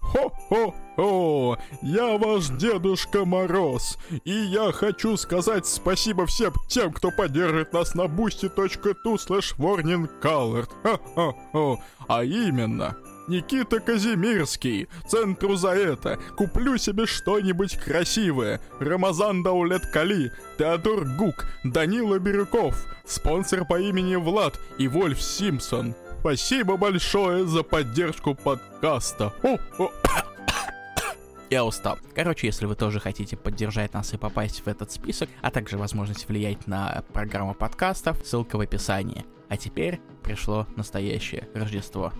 Хо-хо-хо! Я ваш Дедушка Мороз, и я хочу сказать спасибо всем тем, кто поддерживает нас на boosty.tu slash warningcolored. Ха-ха-хо! А именно, Никита Казимирский, центру за это, куплю себе что-нибудь красивое, Рамазан Даулет Кали, Теодор Гук, Данила Бирюков, спонсор по имени Влад и Вольф Симпсон. Спасибо большое за поддержку подкаста. О-о. Я устал. Короче, если вы тоже хотите поддержать нас и попасть в этот список, а также возможность влиять на программу подкастов, ссылка в описании. А теперь пришло настоящее Рождество.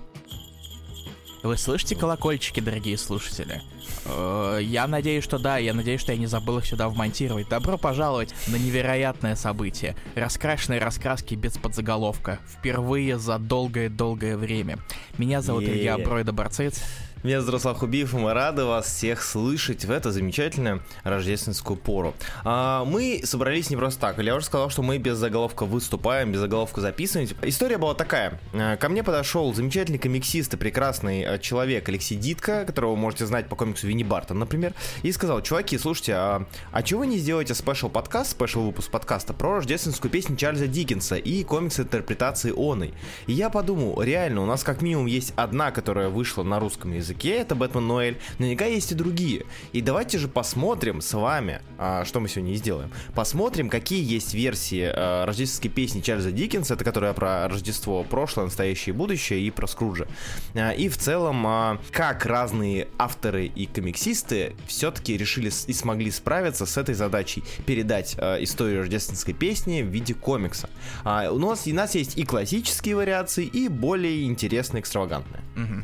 Вы слышите колокольчики, дорогие слушатели? Э, я надеюсь, что да, я надеюсь, что я не забыл их сюда вмонтировать. Добро пожаловать на невероятное событие. Раскрашенные раскраски без подзаголовка. Впервые за долгое-долгое время. Меня зовут Илья Бройда Барцец. Меня зовут Руслан Хубиев, и мы рады вас всех слышать в эту замечательную рождественскую пору. А, мы собрались не просто так. Я уже сказал, что мы без заголовка выступаем, без заголовка записываем. История была такая. А, ко мне подошел замечательный комиксист и прекрасный а, человек Алексей Дитко, которого вы можете знать по комиксу Винни Бартон, например, и сказал, чуваки, слушайте, а, а чего вы не сделаете special подкаст, special выпуск подкаста про рождественскую песню Чарльза Диккенса и комикс интерпретации оной? И я подумал, реально, у нас как минимум есть одна, которая вышла на русском языке, языке, это Бэтмен Ноэль, наверняка есть и другие. И давайте же посмотрим с вами, а, что мы сегодня сделаем. Посмотрим, какие есть версии а, рождественской песни Чарльза Диккенса, это которая про Рождество прошлое, настоящее и будущее, и про Скруджа. А, и в целом, а, как разные авторы и комиксисты все-таки решили и смогли справиться с этой задачей, передать а, историю рождественской песни в виде комикса. А, у, нас, у нас есть и классические вариации, и более интересные, экстравагантные. Угу.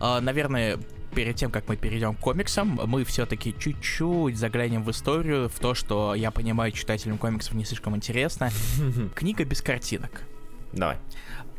А, наверное, перед тем, как мы перейдем к комиксам, мы все-таки чуть-чуть заглянем в историю, в то, что я понимаю, читателям комиксов не слишком интересно. Книга без картинок. Давай.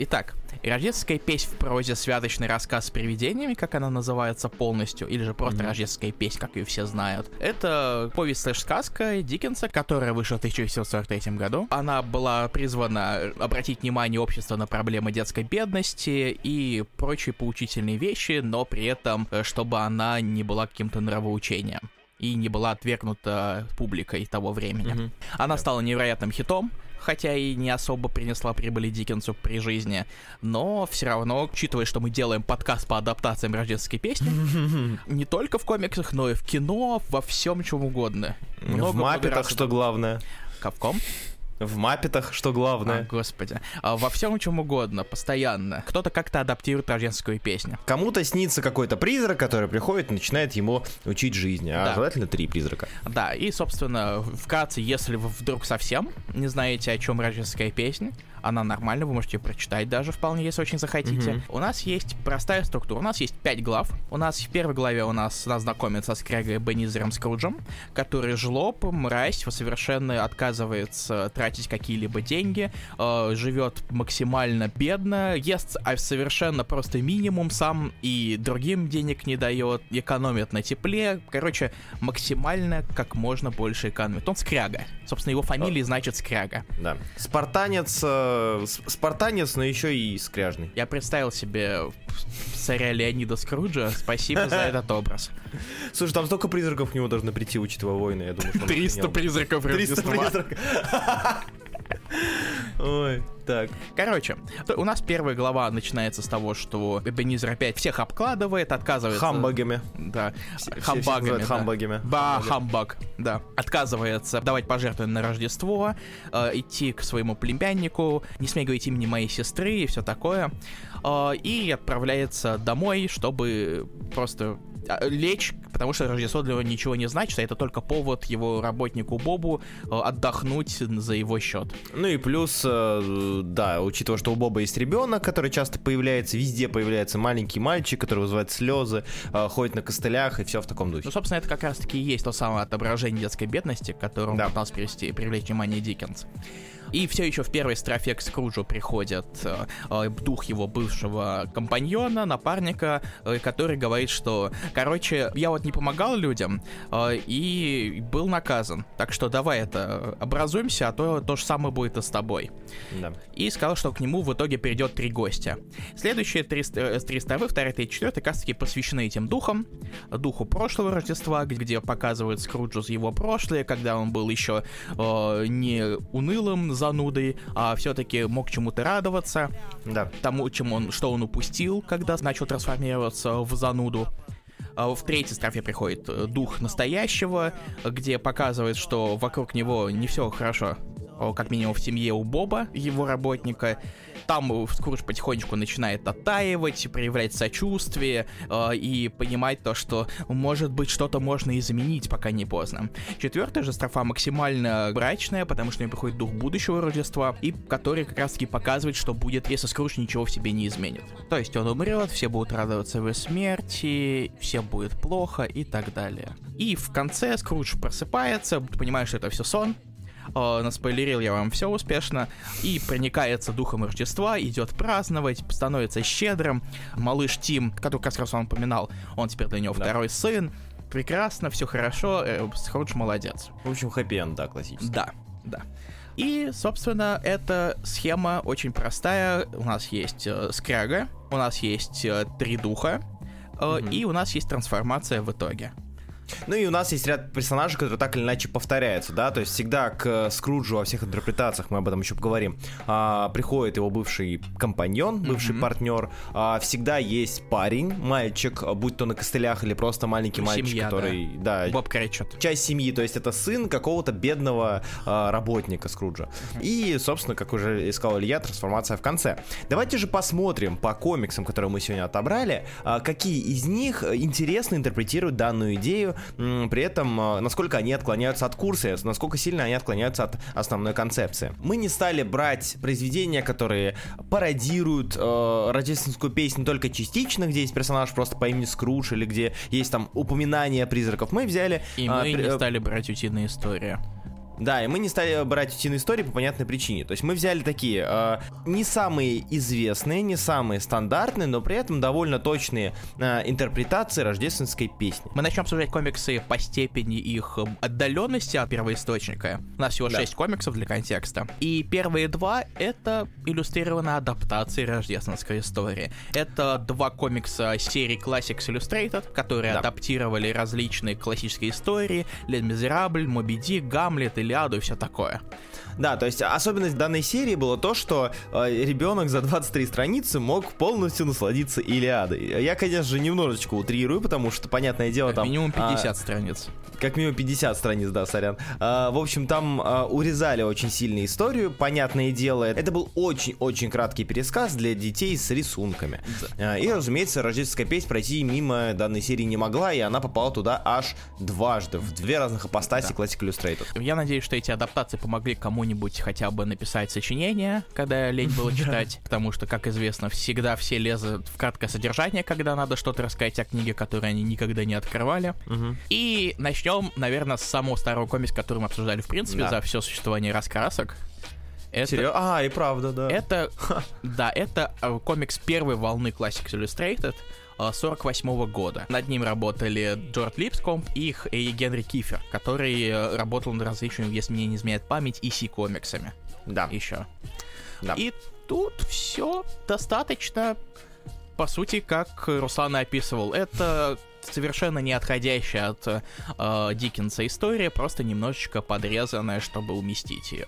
Итак, рождественская песнь в прозе «Святочный рассказ с привидениями», как она называется полностью, или же просто mm-hmm. рождественская песня, как ее все знают. Это повесть слэш-сказка Диккенса, которая вышла в 1943 году. Она была призвана обратить внимание общества на проблемы детской бедности и прочие поучительные вещи, но при этом, э, чтобы она не была каким-то нравоучением и не была отвергнута публикой того времени. Mm-hmm. Она стала невероятным хитом, хотя и не особо принесла прибыли Диккенсу при жизни, но все равно, учитывая, что мы делаем подкаст по адаптациям рождественской песни, не только в комиксах, но и в кино, во всем чем угодно. в маппетах, что главное. Кавком? В маппетах, что главное. А, господи. А, во всем чем угодно, постоянно. Кто-то как-то адаптирует рождественскую песню. Кому-то снится какой-то призрак, который приходит и начинает ему учить жизни. А да. желательно три призрака. Да, и, собственно, вкратце, если вы вдруг совсем не знаете, о чем рождественская песня, она нормальная, вы можете прочитать даже вполне, если очень захотите. Mm-hmm. У нас есть простая структура. У нас есть пять глав. У нас в первой главе у нас нас знакомится с Крэгой Бенизером Скруджем, который жлоб, мразь, совершенно отказывается тратить какие-либо деньги, э, живет максимально бедно, ест а совершенно просто минимум сам и другим денег не дает, экономит на тепле. Короче, максимально как можно больше экономит. Он скряга. Собственно, его фамилия значит скряга. Да. Спартанец э, спартанец, но еще и скряжный. Я представил себе царя Леонида Скруджа. Спасибо за этот образ. Слушай, там столько призраков к нему должны прийти, учитывая войны, я думаю. 300 призраков 300 призраков. Ой, так. Короче, у нас первая глава начинается с того, что Эбенизер опять всех обкладывает, отказывается... Хамбагами. Да, все, хамбагами. Все да. хамбагами. Да, хамбаг, да. Отказывается давать пожертвования на Рождество, э, идти к своему племяннику, не смей говорить имени моей сестры и все такое. Э, и отправляется домой, чтобы просто лечь, потому что Рождество для него ничего не значит, а это только повод его работнику Бобу э, отдохнуть за его счет. Ну и плюс, э, да, учитывая, что у Боба есть ребенок, который часто появляется, везде появляется маленький мальчик, который вызывает слезы, э, ходит на костылях и все в таком духе. Ну, собственно, это как раз-таки и есть то самое отображение детской бедности, к которому да. пытался привести, привлечь внимание Диккенс. И все еще в первой строфе к Скруджу приходит э, э, дух его бывшего компаньона, напарника, э, который говорит, что, короче, я вот не помогал людям э, и был наказан. Так что давай это образуемся, а то то же самое будет и с тобой. Да. И сказал, что к нему в итоге придет три гостя. Следующие три, ст- три стравы, вторая, третья, четвертая, как раз таки посвящены этим духам. Духу прошлого Рождества, где показывают Скруджу его прошлое, когда он был еще э, не унылым занудой, а все-таки мог чему-то радоваться, Да. тому, чем он, что он упустил, когда начал трансформироваться в зануду. А В третьей строфе приходит э, дух настоящего, где показывает, что вокруг него не все хорошо. Как минимум в семье у Боба, его работника. Там э, Скрудж потихонечку начинает оттаивать, проявлять сочувствие э, и понимать то, что может быть что-то можно изменить, пока не поздно. Четвертая же строфа максимально брачная, потому что у нее приходит дух будущего Рождества, и который как раз таки показывает, что будет, если Скрудж ничего в себе не изменит. То есть он умрет, все будут радоваться его смерти, всем будет плохо и так далее. И в конце Скрудж просыпается, понимает, что это все сон, э, наспойлерил я вам все успешно, и проникается духом Рождества, идет праздновать, становится щедрым. Малыш Тим, который как раз он упоминал, он теперь для него Да. второй сын. Прекрасно, все хорошо, э, молодец. В общем, хэппи да, классический. Да, да. И, собственно, эта схема очень простая. У нас есть э, скряга, у нас есть э, три духа, э, Мгм. и у нас есть трансформация в итоге. Ну и у нас есть ряд персонажей, которые так или иначе повторяются, да, то есть всегда к э, Скруджу во всех интерпретациях, мы об этом еще поговорим, а, приходит его бывший компаньон, бывший Мгм. партнер, а, всегда есть парень, мальчик, будь то на костылях или просто маленький мальчик, Семья, который, да, Боб Кречет. часть семьи, то есть это сын какого-то бедного а, работника Скруджа. И, собственно, как уже искал Илья, трансформация в конце. Давайте же посмотрим по комиксам, которые мы сегодня отобрали, а, какие из них интересно интерпретируют данную идею, при этом а, насколько они отклоняются от курса, насколько сильно они отклоняются от основной концепции. Мы не стали брать произведения, которые пародируют э, рождественскую песню только частично, где есть персонаж просто по имени Скрудж, или где есть там упоминание призраков. Мы взяли... И а, мы при- не э, стали брать утиные истории. Да, и мы не стали брать утиные истории по понятной причине. То есть мы взяли такие э, не самые известные, не самые стандартные, но при этом довольно точные э, интерпретации рождественской песни. Мы начнем обсуждать комиксы по степени их э, отдаленности от первоисточника. У нас всего Да. 6 комиксов для контекста. И первые два — это иллюстрированная адаптация рождественской истории. Это два комикса серии Classics Illustrated, которые Да. адаптировали различные классические истории. Лен Мизерабль, Моби Дик, Гамлет, Илиаду и все такое. Да, то есть особенность данной серии было то, что э, ребенок за 23 страницы мог полностью насладиться Илиадой. Я, конечно же, немножечко утрирую, потому что, понятное дело, Как там... минимум а, 50 страниц. Как минимум 50 страниц, да, сорян. А, в общем, там а, урезали очень сильно историю, понятное дело. Это был очень-очень краткий пересказ для детей с рисунками. А, и, разумеется, рождественская песня пройти мимо данной серии не могла, и она попала туда аж дважды, в две разных апостаси Classic Illustrated. Я надеюсь, что эти адаптации помогли кому-нибудь хотя бы написать сочинение, когда лень было читать, потому что, как известно, всегда все лезут в краткое содержание, когда надо что-то рассказать о книге, которую они никогда не открывали. И начнем, наверное, с самого старого комикса, который мы обсуждали, в принципе, за все существование раскрасок. Это, Серьё- А, и правда, да. это, да, это э, комикс первой волны Classics Illustrated, 48 года. Над ним работали Джордж Липскомп и, и Генри Кифер, который э, работал над различными, если мне не изменяет память, EC комиксами Да. еще. Да. И тут все достаточно, по сути, как Руслан описывал. Это совершенно не отходящая от э, Диккенса история, просто немножечко подрезанная, чтобы уместить ее.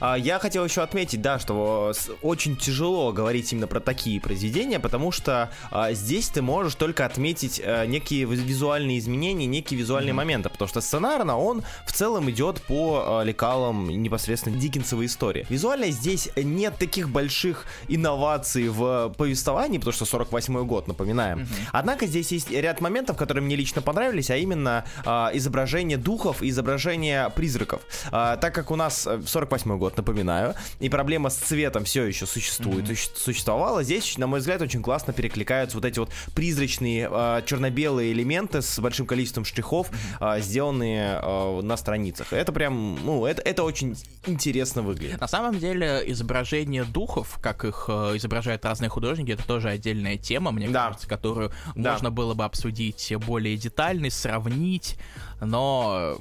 А, Я хотел еще отметить, да, что с- очень тяжело говорить именно про такие произведения, потому что а, здесь ты можешь только отметить а, некие виз- визуальные изменения, некие визуальные моменты, потому что сценарно он в целом идет по а, лекалам непосредственно Диккенсовой истории. Визуально здесь нет таких больших инноваций в повествовании, потому что 48 год, напоминаем. Однако здесь есть ряд моментов, которые мне лично понравились, а именно а, изображение духов и изображение призраков. Так как у нас 48 год, напоминаю, и проблема с цветом все еще существует, mm-hmm. существовала, здесь, на мой взгляд, очень классно перекликаются вот эти вот призрачные а, черно-белые элементы с большим количеством штрихов, а, сделанные а, на страницах. Это прям, ну, это, это очень интересно выглядит. На самом деле, изображение духов, как их э, изображают разные художники, это тоже отдельная тема, мне да. кажется, которую да. можно было бы обсудить более детально, сравнить, но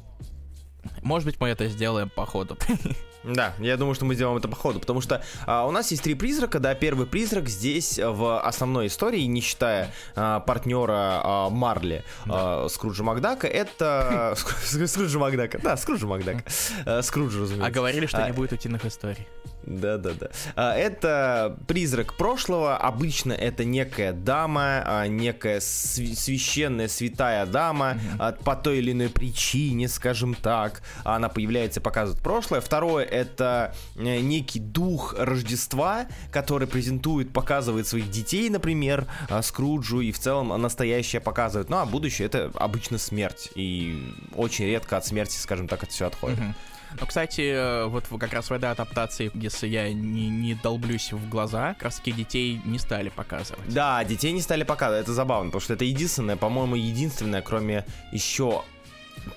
может быть, мы это сделаем по ходу. Да, я думаю, что мы сделаем это по ходу, потому что а, у нас есть три призрака, да, первый призрак здесь в основной истории, не считая а, партнера а, Марли да. а, Скруджа Макдака, это... Скруджа Макдака, да, Скруджа Макдака. Э, Скруджа, разумеется. А говорили, что не будет утиных историй. Да, да, да. Это призрак прошлого. Обычно это некая дама, а, некая священная святая дама mm-hmm. по той или иной причине, скажем так. Она появляется и показывает прошлое. Второе это э, некий дух Рождества, который презентует, показывает своих детей, например, а, Скруджу, и в целом настоящее показывает. Ну а будущее это обычно смерть. И очень редко от смерти, скажем так, это все отходит. Mm-hmm. Ну, кстати, э, вот как раз в этой адаптации, если я не, не долблюсь в глаза, как раз детей не стали показывать. Да, детей не стали показывать, это забавно, потому что это единственное, по-моему, единственное, кроме еще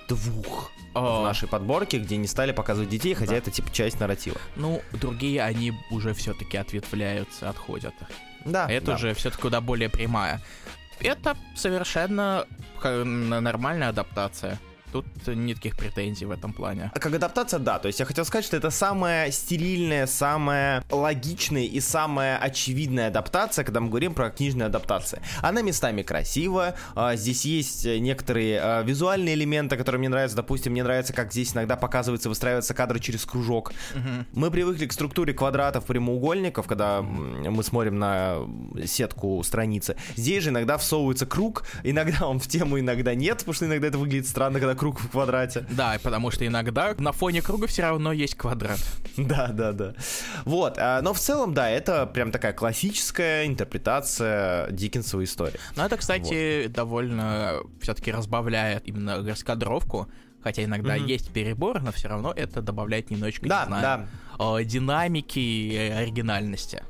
двух в нашей подборке, где не стали показывать детей, хотя да. это типа часть нарратива. Ну, другие они уже все-таки ответвляются, отходят. Да. Это да. уже все-таки куда более прямая. Это совершенно нормальная адаптация. Тут никаких претензий в этом плане. А как адаптация, да. То есть я хотел сказать, что это самая стерильная, самая логичная и самая очевидная адаптация, когда мы говорим про книжные адаптации. Она местами красивая. Здесь есть некоторые а, визуальные элементы, которые мне нравятся. Допустим, мне нравится, как здесь иногда показывается, выстраиваются кадры через кружок. Угу. Мы привыкли к структуре квадратов, прямоугольников, когда мы смотрим на сетку страницы. Здесь же иногда всовывается круг, иногда он в тему, иногда нет, потому что иногда это выглядит странно, когда круг в квадрате. Да, потому что иногда на фоне круга все равно есть квадрат. Да, да, да. Вот, а, но в целом, да, это прям такая классическая интерпретация Диккенсовой истории. Ну, это, кстати, вот. довольно все-таки разбавляет именно раскадровку, хотя иногда mm-hmm. есть перебор, но все равно это добавляет немножечко, да, не знаю, да. динамики и оригинальности.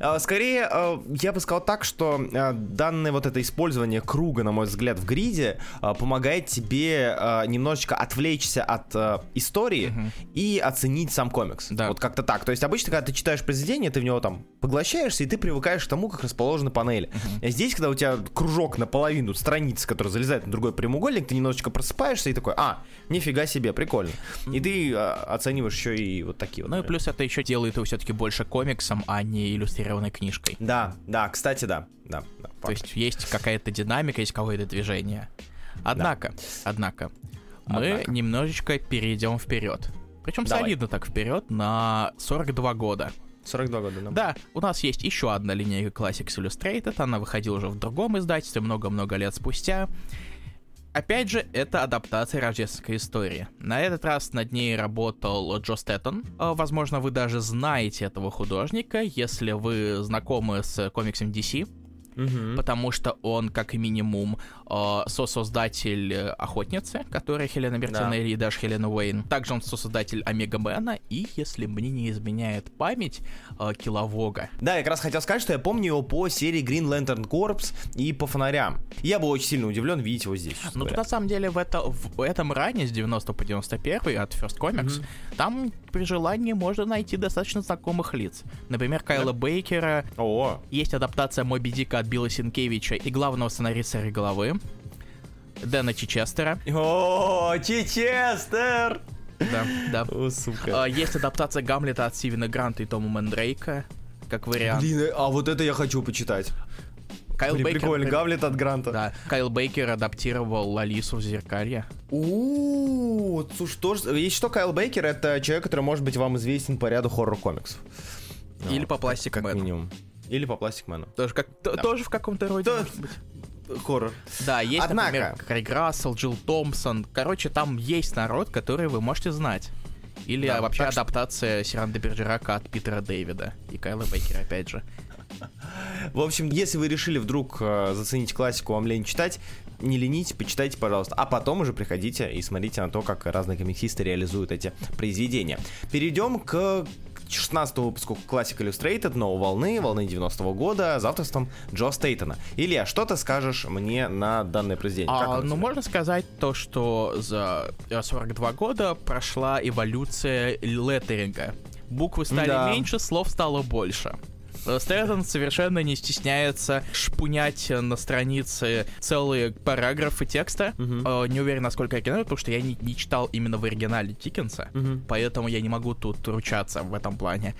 А, скорее, а, я бы сказал так, что а, данное вот это использование круга, на мой взгляд, в гриде помогает тебе немножечко отвлечься от истории угу. и оценить сам комикс. Да. Вот как-то так. То есть обычно, когда ты читаешь произведение, ты в него там поглощаешься, и ты привыкаешь к тому, как расположены панели. Угу. Здесь, когда у тебя кружок наполовину страницы, который залезает на другой прямоугольник, ты немножечко просыпаешься и такой, а, нифига себе, прикольно. И ты оцениваешь еще и вот такие вот. Ну и плюс это еще делает его все-таки больше комиксом, а не иллюстрированной книжкой. Да, да, кстати, да. да, да То есть есть какая-то динамика, есть какое-то движение. Однако, да. однако, мы однако. немножечко перейдем вперед. Причем Давай. солидно так вперед на 42 года. 42 года, да. Да, у нас есть еще одна линейка Classics Illustrated, она выходила уже в другом издательстве много-много лет спустя. Опять же, это адаптация рождественской истории. На этот раз над ней работал Джо Стэттон. А, возможно, вы даже знаете этого художника, если вы знакомы с комиксом DC. Угу. Потому что он, как минимум, сосоздатель э, Охотницы, которая Хелена Бертинелли да. и даже Хелена Уэйн. Также он сосоздатель Омега Мэна и, если мне не изменяет память, э, Киловога. Да, я как раз хотел сказать, что я помню его по серии Green Lantern Corps и по фонарям. Я был очень сильно удивлен видеть его здесь. Ну, на самом деле, в, это, в этом ране с 90 по 91 от First Comics, mm там при желании можно найти достаточно знакомых лиц. Например, Кайла да. Бейкера. О. Есть адаптация Моби Дика от Билла Синкевича и главного сценариста головы Дэна Чичестера. О, Чичестер! Да, да. О, сука. А, есть адаптация Гамлета от Стивена Гранта и Тома Мэндрейка, как вариант. Блин, а вот это я хочу почитать. Кайл Блин, Бейкер... Прикольно, Гамлет от Гранта. Да, Кайл Бейкер адаптировал Алису в Зеркалье. У, слушай, тоже... Есть что, Кайл Бейкер — это человек, который может быть вам известен по ряду хоррор-комиксов. Или по пластик Как минимум. Или по Пластик Мэну. Тоже, как, да. тоже в каком-то роде, То... хоррор. Да, есть, Однако... например, Крейг Рассел, Джилл Томпсон. Короче, там есть народ, который вы можете знать. Или да, вообще так... адаптация Сиранда Бержерака от Питера Дэвида и Кайла Бейкера, опять же. В общем, если вы решили вдруг э, заценить классику, вам лень читать, не ленитесь, почитайте, пожалуйста. А потом уже приходите и смотрите на то, как разные комиксисты реализуют эти произведения. Перейдем к 16 выпуску Classic Illustrated, новой волны, волны 90-го года, с авторством Джо Стейтона. Илья, что ты скажешь мне на данное произведение? А, ну, можно сказать то, что за 42 года прошла эволюция леттеринга. Буквы стали да. меньше, слов стало больше. Стрэттон совершенно не стесняется шпунять на странице целые параграфы текста. Uh-huh. Не уверен, насколько оригинально, потому что я не, не читал именно в оригинале Диккенса, uh-huh. поэтому я не могу тут ручаться в этом плане.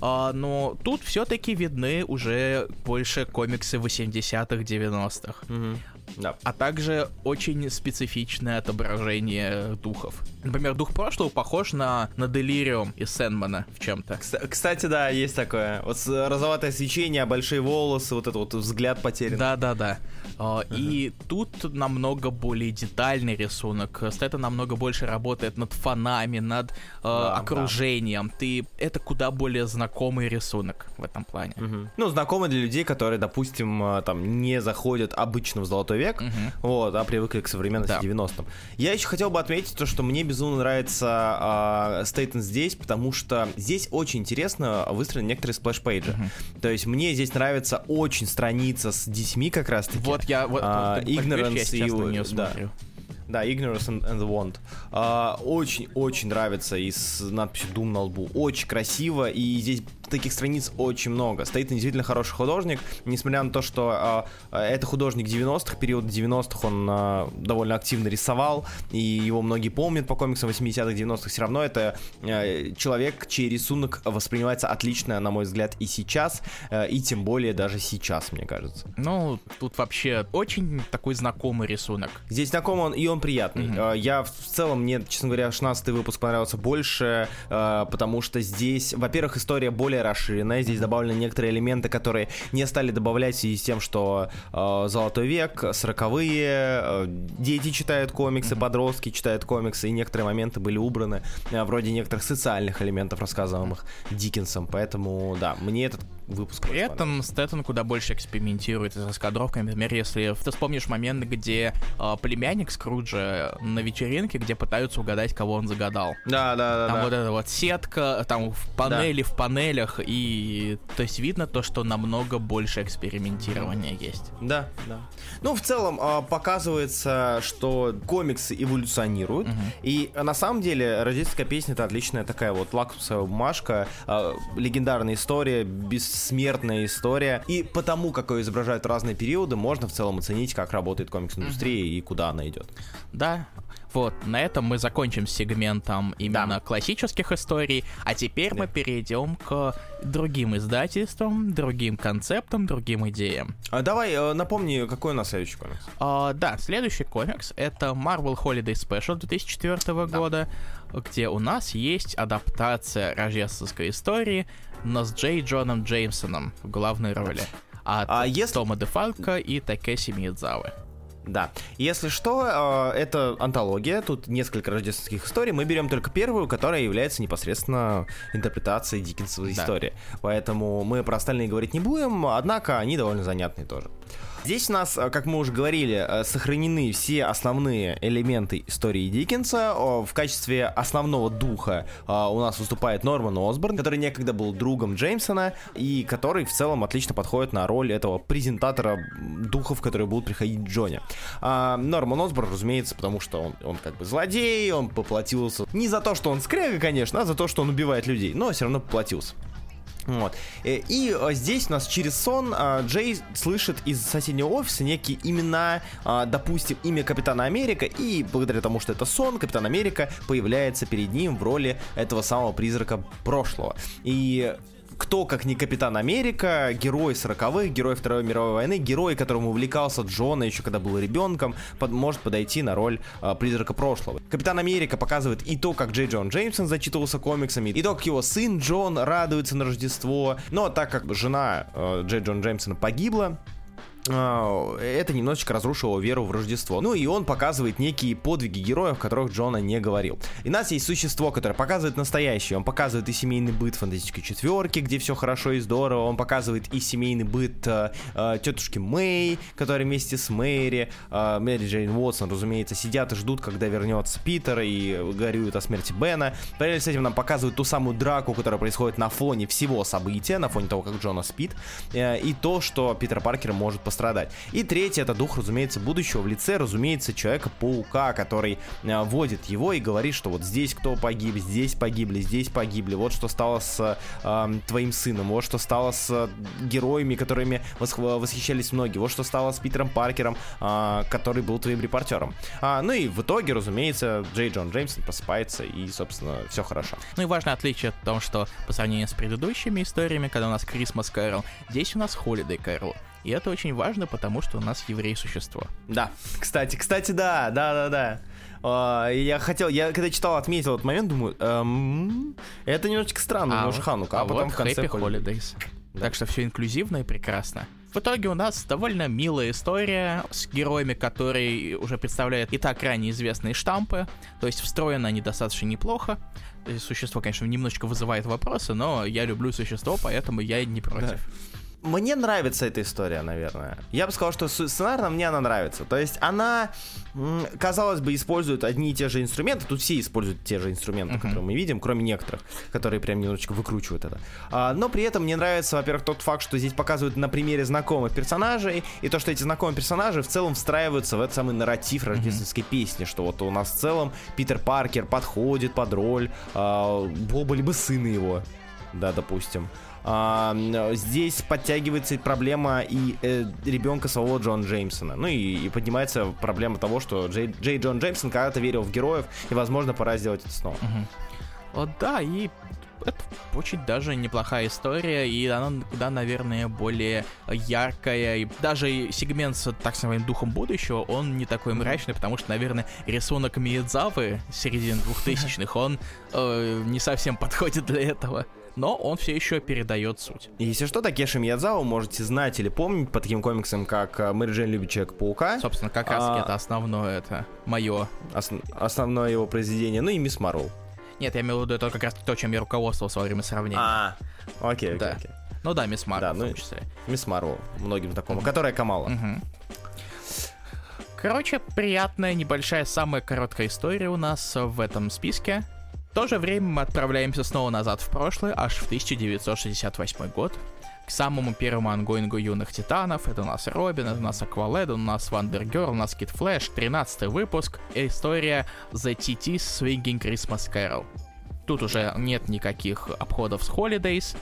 А, но тут все-таки видны уже больше комиксы 80-х, 90-х. Uh-huh. Да. А также очень специфичное отображение духов. Например, дух прошлого похож на, на Делириум из Сэндмана в чем-то. Кстати, да, есть такое. Вот розоватое свечение, большие волосы, вот этот вот взгляд потерян. Да-да-да. Uh-huh. И тут намного более детальный рисунок. Это намного больше работает над фонами, над uh, да, окружением. Да. Ты это куда более знакомый рисунок в этом плане. Uh-huh. Ну, знакомый для людей, которые, допустим, а, там не заходят обычно в золотой век, uh-huh. вот, а привыкли к современности да. 90-м. Я еще хотел бы отметить то, что мне безумно нравится Стейтон здесь, потому что здесь очень интересно выстроены некоторые splash page и. Uh-huh. То есть мне здесь нравится очень страница с детьми как раз-таки. Вот я вот, э, Ignorance я и... Не да. Да, Ignorance and, and the Want. Очень-очень э, нравится и с надписью Doom на лбу. Очень красиво, и здесь таких страниц очень много. Стейтон действительно хороший художник, несмотря на то, что э, это художник 90-х, период 90-х он э, довольно активно рисовал, и его многие помнят по комиксам 80-х, 90-х, все равно это э, человек, чей рисунок воспринимается отлично, на мой взгляд, и сейчас, э, и тем более даже сейчас, мне кажется. Ну, тут вообще очень такой знакомый рисунок. Здесь знакомый он, и он приятный. Mm-hmm. Я в целом, мне, честно говоря, 16 выпуск понравился больше, э, потому что здесь, во-первых, история более более расширенная. Здесь добавлены некоторые элементы, которые не стали добавлять в связи с тем, что э, Золотой век, сороковые, э, дети читают комиксы, подростки читают комиксы, и некоторые моменты были убраны, э, вроде некоторых социальных элементов, рассказываемых Диккенсом. Поэтому, да, мне этот выпуск. При этом Стэттон куда больше экспериментирует с раскадровками. Например, если ты вспомнишь момент, где э, племянник Скруджа на вечеринке, где пытаются угадать, кого он загадал. Да, да, да. Там да. вот эта вот сетка, там в панели, да. в панелях, и то есть видно то, что намного больше экспериментирования есть. Да, да. Ну, в целом, э, показывается, что комиксы эволюционируют, угу. и на самом деле рождественская песня это отличная такая вот лакмусовая бумажка, э, легендарная история, без смертная история. И потому, как ее изображают разные периоды, можно в целом оценить, как работает комикс-индустрия mm-hmm. и куда она идет. Да, вот, на этом мы закончим с сегментом именно да. классических историй, а теперь да. мы перейдем к другим издательствам, другим концептам, другим идеям. А давай э, напомни, какой у нас следующий комикс. А, да, следующий комикс это Marvel Holiday Special 2004 да. года, где у нас есть адаптация рождественской истории но с Джей Джоном Джеймсоном в главной роли. От а если... Тома Дефалко и Такеси Миядзавы. Да. Если что, э, это антология, тут несколько рождественских историй. Мы берем только первую, которая является непосредственно интерпретацией Диккенсовой да. истории. Поэтому мы про остальные говорить не будем, однако они довольно занятные тоже. Здесь у нас, э, как мы уже говорили, э, сохранены все основные элементы истории Диккенса. В качестве основного духа э, у нас выступает Норман Осборн, который некогда был другом Джеймсона и который в целом отлично подходит на роль этого презентатора духов, которые будут приходить к Джоне. А Норман Осборн, разумеется, потому что он, он как бы злодей, он поплатился не за то, что он скряга, конечно, а за то, что он убивает людей, но все равно поплатился. Вот. Э, и э, здесь у нас через сон э, Джей слышит из соседнего офиса некие имена, допустим, имя Капитана Америка, и благодаря тому, что это сон, Капитан Америка появляется перед ним в роли этого самого призрака прошлого. И кто, как не Капитан Америка, герой 40-х, герой Второй мировой войны, герой, которому увлекался Джона еще когда был ребенком, под, может подойти на роль э, призрака прошлого. Капитан Америка показывает и то, как Джей Джон Джеймсон зачитывался комиксами, и то, как его сын Джон радуется на Рождество. Но так как жена э, Джей Джон Джеймсона погибла, это немножечко разрушило веру в Рождество. Ну и он показывает некие подвиги героев, которых Джона не говорил. И у нас есть существо, которое показывает настоящее. Он показывает и семейный быт фантастической четверки, где все хорошо и здорово. Он показывает и семейный быт э, э, тетушки Мэй, которая вместе с Мэри, э, Мэри Джейн Уотсон, разумеется, сидят и ждут, когда вернется Питер и горюют о смерти Бена. Параллельно с этим нам показывают ту самую драку, которая происходит на фоне всего события, на фоне того, как Джона спит, э, и то, что Питер Паркер может пострадать. И третье, это дух, разумеется, будущего в лице, разумеется, Человека-паука, который э, водит его и говорит, что вот здесь кто погиб, здесь погибли, здесь погибли, вот что стало с э, твоим сыном, вот что стало с героями, которыми восх- восхищались многие, вот что стало с Питером Паркером, э, который был твоим репортером. А, ну и в итоге, разумеется, Джей Джон Джеймсон просыпается и, собственно, все хорошо. Ну и важное отличие в том, что по сравнению с предыдущими историями, когда у нас Christmas Carol, здесь у нас Holiday Carol. И это очень важно, потому что у нас еврей-существо. Да, кстати, кстати, да, да, да, да. Uh, я хотел, я когда читал, отметил этот момент, думаю, эм, это немножечко странно, а, уже Ханука, а, а потом вот в конце... Happy Holidays. Да. Так что все инклюзивно и прекрасно. В итоге у нас довольно милая история с героями, которые уже представляют и так ранее известные штампы. То есть встроено они достаточно неплохо. Существо, конечно, немножечко вызывает вопросы, но я люблю существо, поэтому я не против. Да мне нравится эта история, наверное. Я бы сказал, что сценарно мне она нравится. То есть она, казалось бы, использует одни и те же инструменты. Тут все используют те же инструменты, uh-huh. которые мы видим, кроме некоторых, которые прям немножечко выкручивают это. А, но при этом мне нравится, во-первых, тот факт, что здесь показывают на примере знакомых персонажей, и то, что эти знакомые персонажи в целом встраиваются в этот самый нарратив рождественской uh-huh. песни, что вот у нас в целом Питер Паркер подходит под роль а, Боба либо сына его, да, допустим. А, здесь подтягивается проблема и э, ребенка самого Джона Джеймсона. Ну и, и поднимается проблема того, что Джей, Джей Джон Джеймсон когда-то верил в героев, и, возможно, пора сделать это снова. Угу. О, да, и это очень даже неплохая история, и она куда, наверное, более яркая. И даже сегмент с так называемым духом будущего, он не такой мрачный, потому что, наверное, рисунок Миядзавы середины двухтысячных, он э, не совсем подходит для этого но он все еще передает суть. Если что, Такеши Миядзао можете знать или помнить по таким комиксам, как э, Мэри Джейн любит Человека-паука. Собственно, как раз а... это основное, это мое. Ос... Основное его произведение, ну и Мисс Марвел. Нет, я имею в виду это как раз то, чем я руководствовался во время сравнения. А, окей, окей, да. окей. Ну да, Мисс Марвел да, ну, в том числе. Мисс Марвел, многим знакома, mm-hmm. которая Камала. Mm-hmm. Короче, приятная, небольшая, самая короткая история у нас в этом списке. В то же время мы отправляемся снова назад в прошлое, аж в 1968 год, к самому первому ongoing у юных титанов. Это у нас Робин, это у нас Аквалад, у нас Wonder Girl, у нас Kid Flash, 13 выпуск, история The TT's Swingin' Christmas Carol. Тут уже нет никаких обходов с Holidays,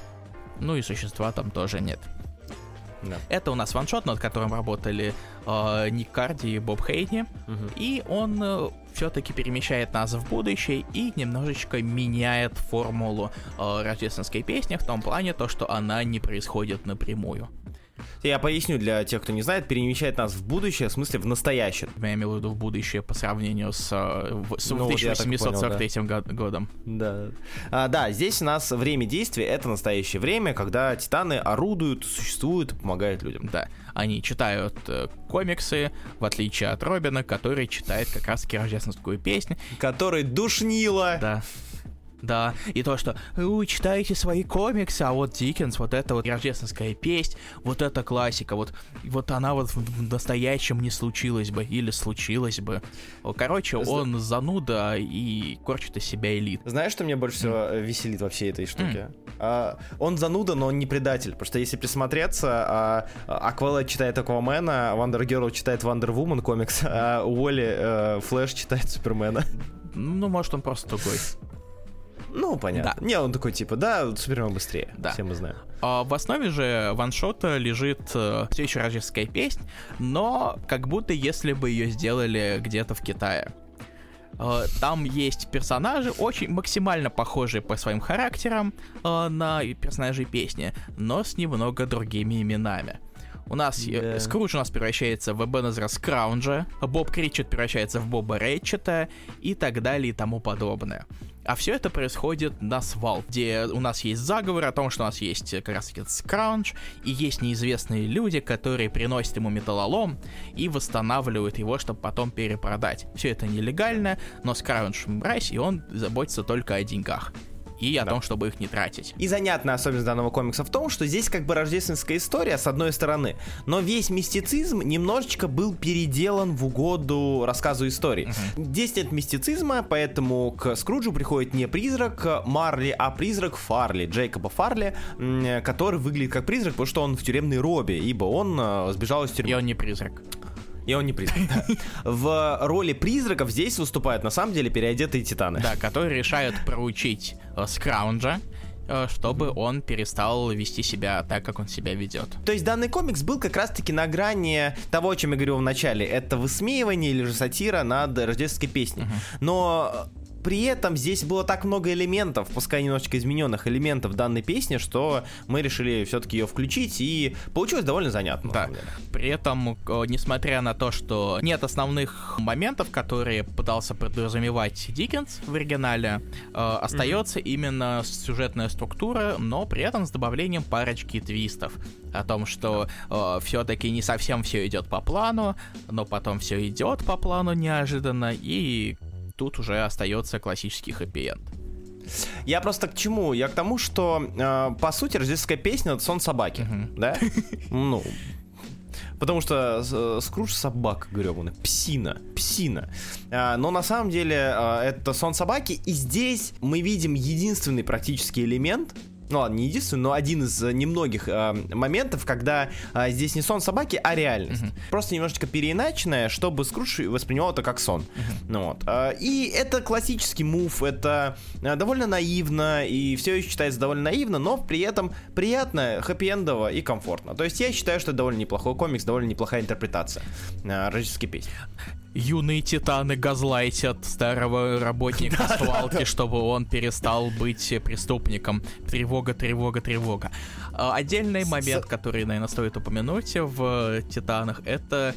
ну и существа там тоже нет. Да. Это у нас ваншот, над которым работали э, Ник Карди и Боб Хейни. Угу. И он э, все-таки перемещает нас в будущее и немножечко меняет формулу э, рождественской песни в том плане, то, что она не происходит напрямую. Я поясню для тех, кто не знает, перемещает нас в будущее, в смысле в настоящее. Я имею в виду в будущее по сравнению с, э, с ну, 1843 понял, да. годом. Да. А, да, здесь у нас время действия это настоящее время, когда титаны орудуют, существуют, помогают людям. Да. Они читают э, комиксы, в отличие от Робина, который читает как раз рождественскую песню. Который душнило. Да. Да, и то, что вы читаете свои комиксы, а вот Диккенс, вот это вот рождественская песнь, вот это классика, вот, вот она вот в настоящем не случилась бы, или случилась бы. Короче, он зануда и корчит из себя элит. Знаешь, что мне больше всего м. веселит во всей этой штуке? М. А, он зануда, но он не предатель, потому что если присмотреться, а, Аквалад читает Аквамена, Wonder Girl читает Wonder Woman комикс, а Уолли э, Флэш читает Супермена. Ну, может, он просто другой. Ну, понятно. Да. Не, он такой, типа, да, Супермен быстрее. Да. Все мы знаем. А в основе же ваншота лежит э, все еще рождественская песня, но как будто если бы ее сделали где-то в Китае. Э, там есть персонажи, очень максимально похожие по своим характерам э, на персонажей песни, но с немного другими именами. У нас yeah. Скрудж у нас превращается в Эбенезера Скраунджа, Боб Кричет превращается в Боба Рэтчета и так далее и тому подобное. А все это происходит на свал, где у нас есть заговор о том, что у нас есть как раз таки скраунж, и есть неизвестные люди, которые приносят ему металлолом и восстанавливают его, чтобы потом перепродать. Все это нелегально, но скраунж мразь, и он заботится только о деньгах и о да. том, чтобы их не тратить. И занятная особенность данного комикса в том, что здесь как бы рождественская история с одной стороны, но весь мистицизм немножечко был переделан в угоду рассказу истории. Угу. Здесь нет мистицизма, поэтому к Скруджу приходит не призрак Марли, а призрак Фарли, Джейкоба Фарли, который выглядит как призрак, потому что он в тюремной робе, ибо он э, сбежал из тюрьмы. И он не призрак. И он не призрак. В роли призраков здесь выступают на самом деле переодетые титаны. Да, которые решают проучить э, Скраунджа, э, чтобы он перестал вести себя так, как он себя ведет. То есть данный комикс был как раз-таки на грани того, о чем я говорил в начале. Это высмеивание или же сатира над рождественской песней. Uh-huh. Но при этом здесь было так много элементов, пускай немножечко измененных элементов данной песни, что мы решили все-таки ее включить, и получилось довольно занятно. Да. При этом, несмотря на то, что нет основных моментов, которые пытался подразумевать Диккенс в оригинале, э, остается mm-hmm. именно сюжетная структура, но при этом с добавлением парочки твистов о том, что э, все-таки не совсем все идет по плану, но потом все идет по плану неожиданно, и тут уже остается классический хэппи-энд. Я просто к чему? Я к тому, что э, по сути рождественская песня это сон собаки, uh-huh. да? Ну, Потому что э, Скрудж собака гребаный, псина, псина. А, но на самом деле а, это сон собаки, и здесь мы видим единственный практический элемент, ну ладно, не единственный, но один из э, немногих э, моментов, когда э, здесь не сон собаки, а реальность. Uh-huh. Просто немножечко переиначенная, чтобы Скрудж воспринимал это как сон. Uh-huh. Ну, вот. Э, и это классический мув, это э, довольно наивно, и все еще считается довольно наивно, но при этом приятно, хэппи-эндово и комфортно. То есть я считаю, что это довольно неплохой комикс, довольно неплохая интерпретация э, рождественской песни юные титаны газлайтят старого работника свалки, чтобы он перестал быть преступником. Тревога, тревога, тревога. А, отдельный момент, который, наверное, стоит упомянуть в Титанах, это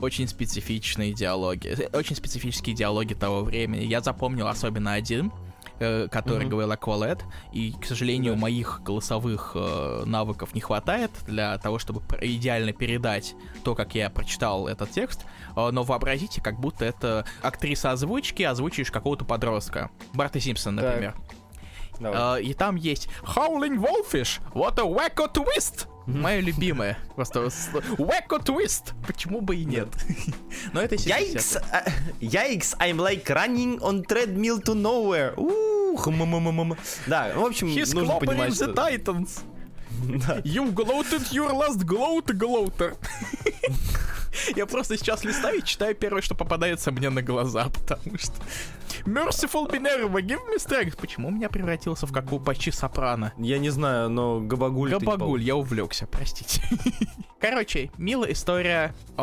очень специфичные диалоги, очень специфические диалоги того времени. Я запомнил особенно один, э, который mm-hmm. говорил Аквалет, и, к сожалению, да. моих голосовых э, навыков не хватает для того, чтобы идеально передать то, как я прочитал этот текст, э, но вообразите, как будто это актриса озвучки, озвучиваешь какого-то подростка. Барта Симпсон, например. Uh, и там есть Howling Wolfish, what a wacko twist! Моя любимая. Просто wacko twist! Почему бы и нет? Но это! Uh, yikes! I'm like running on treadmill to nowhere. Ух, Да, в общем, He's нужно понимать, the. Titans. You gloated your last gloat, gloater. Я просто сейчас листаю и читаю первое, что попадается мне на глаза, потому что... Merciful Minerva, give me strength. Почему меня превратился в какую почти сопрано? Я не знаю, но Габагуль... Габагуль, я увлекся, простите. Короче, милая история, э,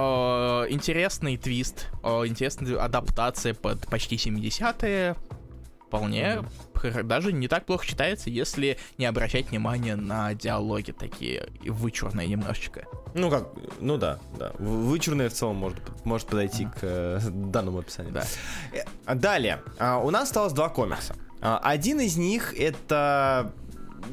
интересный твист, э, интересная адаптация под почти 70-е, вполне даже не так плохо читается, если не обращать внимания на диалоги такие вычурные немножечко. Ну как, ну да, да. Вычурные в целом может, может подойти к э, данному описанию. Да. Э, далее, а, у нас осталось два комикса. А, один из них это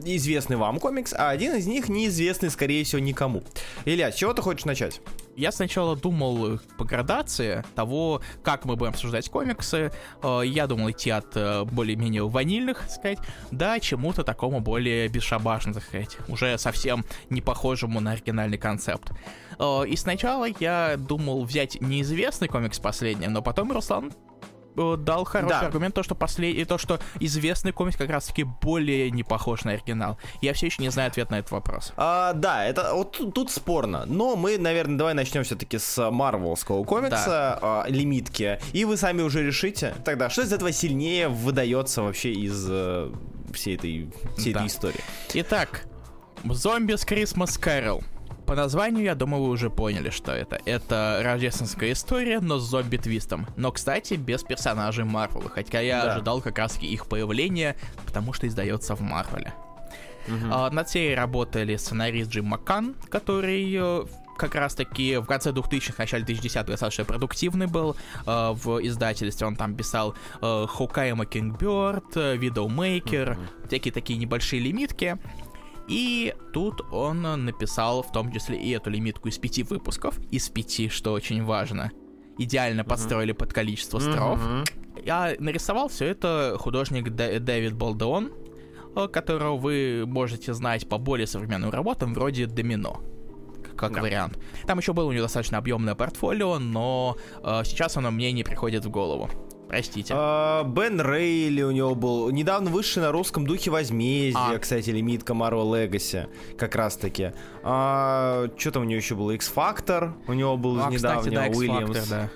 известный вам комикс, а один из них неизвестный, скорее всего, никому. Илья, с чего ты хочешь начать? Я сначала думал по градации того, как мы будем обсуждать комиксы. Э, я думал идти от э, более-менее ванильных, так сказать, до чему-то такому более бесшабашному, так сказать, уже совсем не похожему на оригинальный концепт. Э, и сначала я думал взять неизвестный комикс последний, но потом Руслан Э, дал хороший да. аргумент, то, что последний, то, что известный комикс как раз-таки более не похож на оригинал. Я все еще не знаю ответ на этот вопрос. А, да, это вот тут, тут спорно. Но мы, наверное, давай начнем все-таки с марвелского комикса, да. а, лимитки. И вы сами уже решите тогда, что из этого сильнее выдается вообще из э, всей этой, всей да. этой истории. Итак, Зомби с Christmas Carol по названию, я думаю, вы уже поняли, что это. Это рождественская история, но с зомби-твистом. Но, кстати, без персонажей Марвела. Хотя я да. ожидал как раз их появления, потому что издается в Марвеле. Угу. А, над серией работали сценарист Джим Маккан, который э, как раз-таки в конце 2000-х, начале 2010-х достаточно продуктивный был э, в издательстве. Он там писал э, Хукай Макингберт, Видоумейкер, mm-hmm. всякие такие небольшие лимитки. И тут он написал в том числе и эту лимитку из пяти выпусков, из пяти, что очень важно. Идеально mm-hmm. подстроили под количество строф. Mm-hmm. Я нарисовал все это художник Д- Дэвид Балдеон, э, которого вы можете знать по более современным работам, вроде Домино как да. вариант. Там еще было у него достаточно объемное портфолио, но э, сейчас оно мне не приходит в голову. Простите. А, Бен Рейли у него был. Недавно вышедший на русском духе возмездия, а. кстати, лимитка Marvel Legacy. Как раз таки. А, что там у него еще было? X-Factor у него был а, недавно. Да, Уильямс. Да.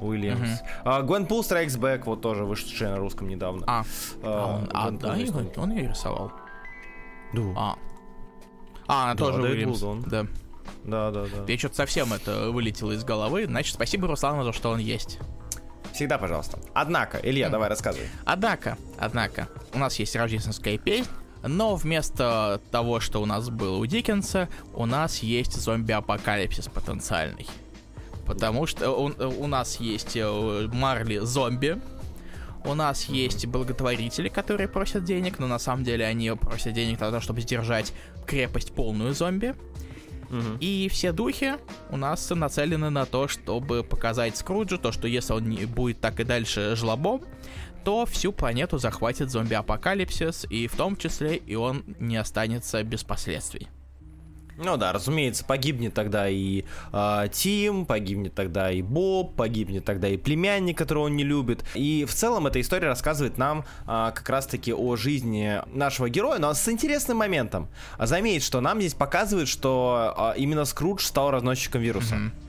Уильямс. Угу. А, Гвен Пул Strikes Back, вот тоже вышедший на русском недавно. А, а, он, а да, он, он ее рисовал. Да. А, а она да, тоже Уильямс. Да. Да, да, да. Я что-то совсем это вылетело из головы. Значит, спасибо Руслану за что он есть. Всегда, пожалуйста. Однако, Илья, давай рассказывай. Однако, однако, у нас есть рождественская песня, но вместо того, что у нас было у Диккенса, у нас есть зомби-апокалипсис потенциальный. Потому что у, у нас есть э, Марли зомби, у нас есть благотворители, которые просят денег, но на самом деле они просят денег для того, чтобы сдержать крепость полную зомби. Угу. И все духи у нас нацелены на то, чтобы показать Скруджу, то, что если он не будет так и дальше жлобом, то всю планету захватит зомби-апокалипсис, и в том числе и он не останется без последствий. Ну да, разумеется, погибнет тогда и э, Тим, погибнет тогда и Боб, погибнет тогда и племянник, которого он не любит. И в целом эта история рассказывает нам э, как раз-таки о жизни нашего героя, но с интересным моментом. Заметь, что нам здесь показывают, что э, именно Скрудж стал разносчиком вируса. Mm-hmm.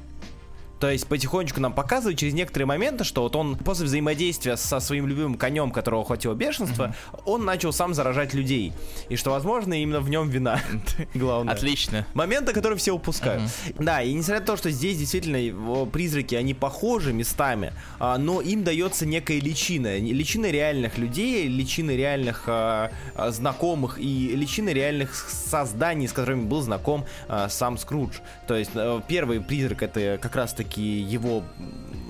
То есть потихонечку нам показывают через некоторые моменты, что вот он после взаимодействия со своим любимым конем, которого хватило бешенство, mm-hmm. он начал сам заражать людей. И что, возможно, именно в нем вина. Главное. Отлично. Моменты, которые все упускают. Mm-hmm. Да, и несмотря на то, что здесь действительно призраки, они похожи местами, а, но им дается некая личина. Личина реальных людей, личина реальных а, а, знакомых и личина реальных созданий, с которыми был знаком а, сам Скрудж. То есть а, первый призрак это как раз-таки таки его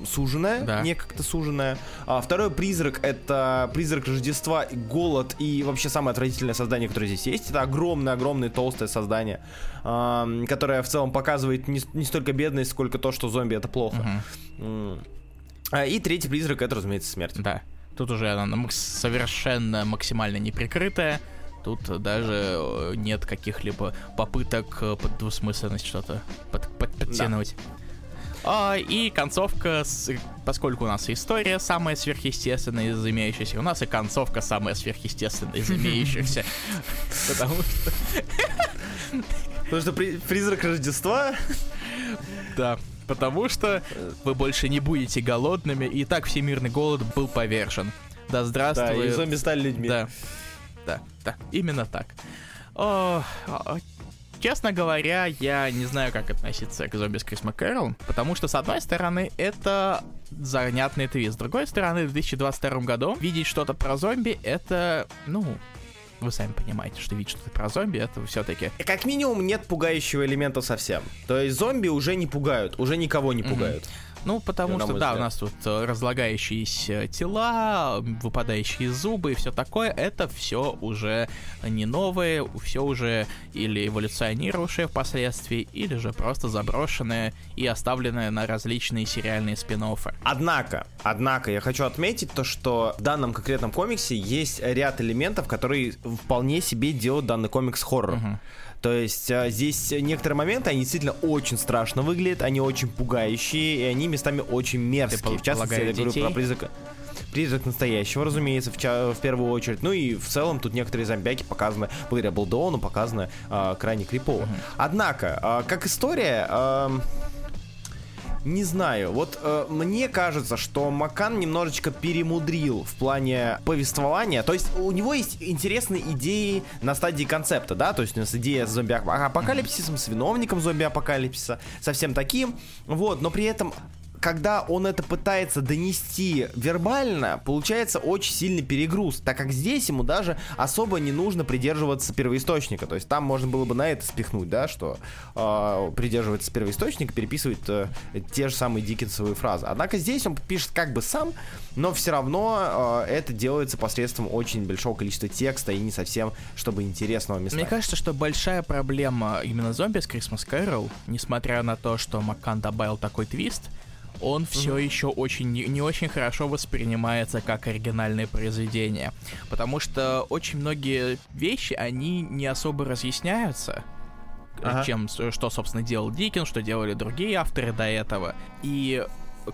суженая, да. некогда суженая. А второй призрак это призрак Рождества, голод и вообще самое отвратительное создание, которое здесь есть. Это огромное-огромное толстое создание, э, которое в целом показывает не, не столько бедность, сколько то, что зомби это плохо. Угу. И третий призрак это, разумеется, смерть. Да. Тут уже она совершенно максимально неприкрытая. Тут даже э, нет каких-либо попыток э, под двусмысленность что-то под, под, подтянуть. Да. А, и концовка, с, поскольку у нас история самая сверхъестественная из имеющихся, у нас и концовка самая сверхъестественная из имеющихся. Потому что... Потому что призрак Рождества... Да, потому что вы больше не будете голодными, и так всемирный голод был повержен. Да здравствует... Да, и зомби стали людьми. Да, да, да, именно так. О, Честно говоря, я не знаю, как относиться к зомби с Крис Маккэрол, потому что, с одной стороны, это занятный твист. С другой стороны, в 2022 году видеть что-то про зомби, это, ну, вы сами понимаете, что видеть что-то про зомби, это все-таки... Как минимум нет пугающего элемента совсем. То есть зомби уже не пугают, уже никого не пугают. Mm-hmm. Ну, потому что, да, у нас тут э, разлагающиеся тела, выпадающие зубы и все такое. Это все уже не новое, все уже или эволюционировавшее впоследствии, или же просто заброшенное и оставленное на различные сериальные спин -оффы. Однако, однако, я хочу отметить то, что в данном конкретном комиксе есть ряд элементов, которые вполне себе делают данный комикс хоррором. Угу. То есть а, здесь некоторые моменты, они действительно очень страшно выглядят, они очень пугающие, и они местами очень мерзкие. в частности, я говорю про призрака призрак настоящего, разумеется, в, ча- в первую очередь. Ну и в целом тут некоторые зомбяки показаны, благодаря Балдону, показаны э, крайне крипово. Uh-huh. Однако, э, как история... Э, не знаю, вот э, мне кажется, что Макан немножечко перемудрил в плане повествования. То есть у него есть интересные идеи на стадии концепта, да, то есть у нас идея с зомби-апокалипсисом, с виновником зомби-апокалипсиса, совсем таким, вот, но при этом когда он это пытается донести вербально, получается очень сильный перегруз, так как здесь ему даже особо не нужно придерживаться первоисточника. То есть там можно было бы на это спихнуть, да, что э, придерживается первоисточника, переписывает э, те же самые диккенсовые фразы. Однако здесь он пишет как бы сам, но все равно э, это делается посредством очень большого количества текста и не совсем, чтобы интересного места. Мне кажется, что большая проблема именно зомби с Christmas Carol, несмотря на то, что Маккан добавил такой твист, он все еще очень не, не очень хорошо воспринимается как оригинальное произведение. Потому что очень многие вещи, они не особо разъясняются. Ага. чем, что, собственно, делал Дикин, что делали другие авторы до этого. И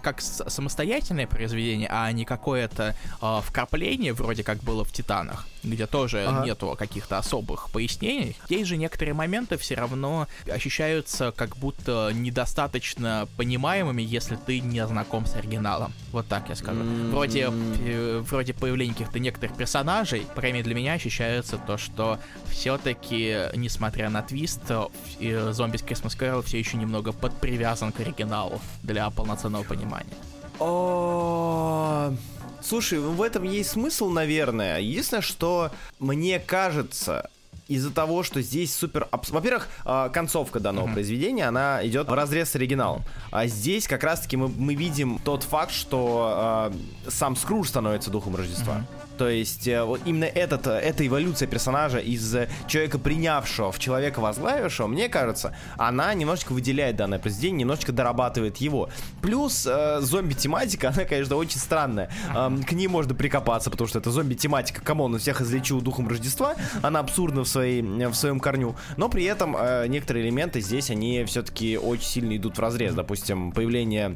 как самостоятельное произведение, а не какое-то э, вкрапление, вроде как было в Титанах, где тоже ага. нету каких-то особых пояснений. Есть же некоторые моменты все равно ощущаются как будто недостаточно понимаемыми, если ты не знаком с оригиналом. Вот так я скажу. Mm-hmm. Вроде, э, вроде появления каких-то некоторых персонажей, по крайней мере для меня ощущается то, что все-таки, несмотря на твист, э, зомби с Christmas Carol все еще немного подпривязан к оригиналу для полноценного понимания понимания. О, слушай, в этом есть смысл, наверное. Единственное, что мне кажется, из-за того, что здесь супер... Во-первых, а, концовка данного mm-hmm. произведения, она идет в разрез с оригиналом. А здесь как раз-таки мы, мы видим тот факт, что э, сам Скрудж становится духом Рождества. Mm-hmm. То есть э, вот именно этот, э, эта эволюция персонажа из э, человека, принявшего в человека возглавившего, мне кажется, она немножечко выделяет данное произведение, немножечко дорабатывает его. Плюс э, зомби-тематика, она, конечно, очень странная. Эм, к ней можно прикопаться, потому что это зомби-тематика, кому он всех излечил духом Рождества, она абсурдна в, своей, в своем корню, но при этом э, некоторые элементы здесь, они все-таки очень сильно идут в разрез. Допустим, появление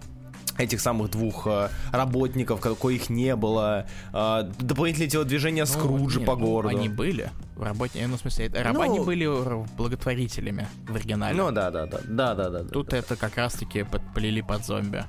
этих самых двух э, работников, коих не было, э, дополнительные телодвижения Скруджа ну, по ну, городу. они были. Работники, ну, в смысле, раба ну, были благотворителями в оригинале. Ну, да, да, да, да, да, да. Тут да, это как раз-таки подплели под зомби.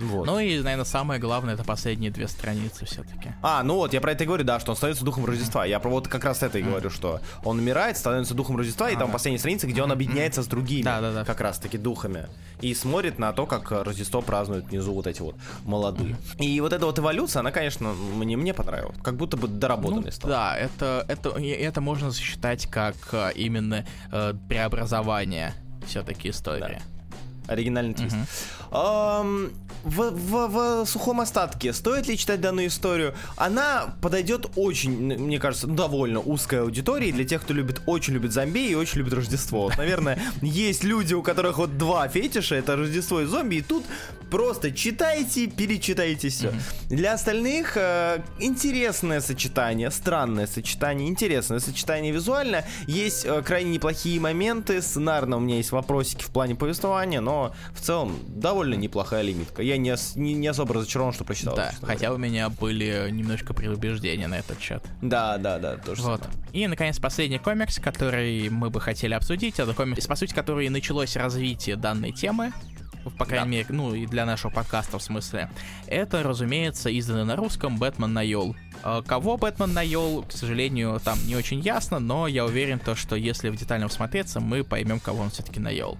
Вот. Ну и, наверное, самое главное, это последние две страницы все-таки. А, ну вот, я про это и говорю, да, что он становится духом Рождества. Я про вот как раз это и говорю, что он умирает, становится духом Рождества, и там последняя страница, где он объединяется с другими, да, да, да. как раз-таки духами. И смотрит на то, как Рождество празднуют внизу вот эти вот молодые. И вот эта вот эволюция, она, конечно, мне, мне понравилась. Как будто бы доработанный ну, стал. Да, это, это, это можно считать как э, именно э, преобразование все-таки истории. Да. Оригинальный твист. Uh-huh. в, в, в сухом остатке стоит ли читать данную историю? Она подойдет очень, мне кажется, довольно узкой аудитории для тех, кто любит, очень любит зомби и очень любит Рождество. Вот, наверное, есть люди, у которых вот два фетиша, это Рождество и зомби, и тут просто читайте, перечитайте все. Mm-hmm. Для остальных э, интересное сочетание, странное сочетание, интересное сочетание визуально. Есть э, крайне неплохие моменты, сценарно у меня есть вопросики в плане повествования, но в целом довольно неплохая лимитка. Я не, не, не особо разочарован, что прочитал. Да, хотя у меня были немножко предубеждения на этот чат. Да, да, да, тоже вот. Самое. И, наконец, последний комикс, который мы бы хотели обсудить, это комикс, по сути, который началось развитие данной темы, по крайней да. мере, ну и для нашего подкаста в смысле, это, разумеется, издано на русском «Бэтмен Ноэль». А кого Бэтмен наел, к сожалению, там не очень ясно, но я уверен, то, что если в детально всмотреться, мы поймем, кого он все-таки наел.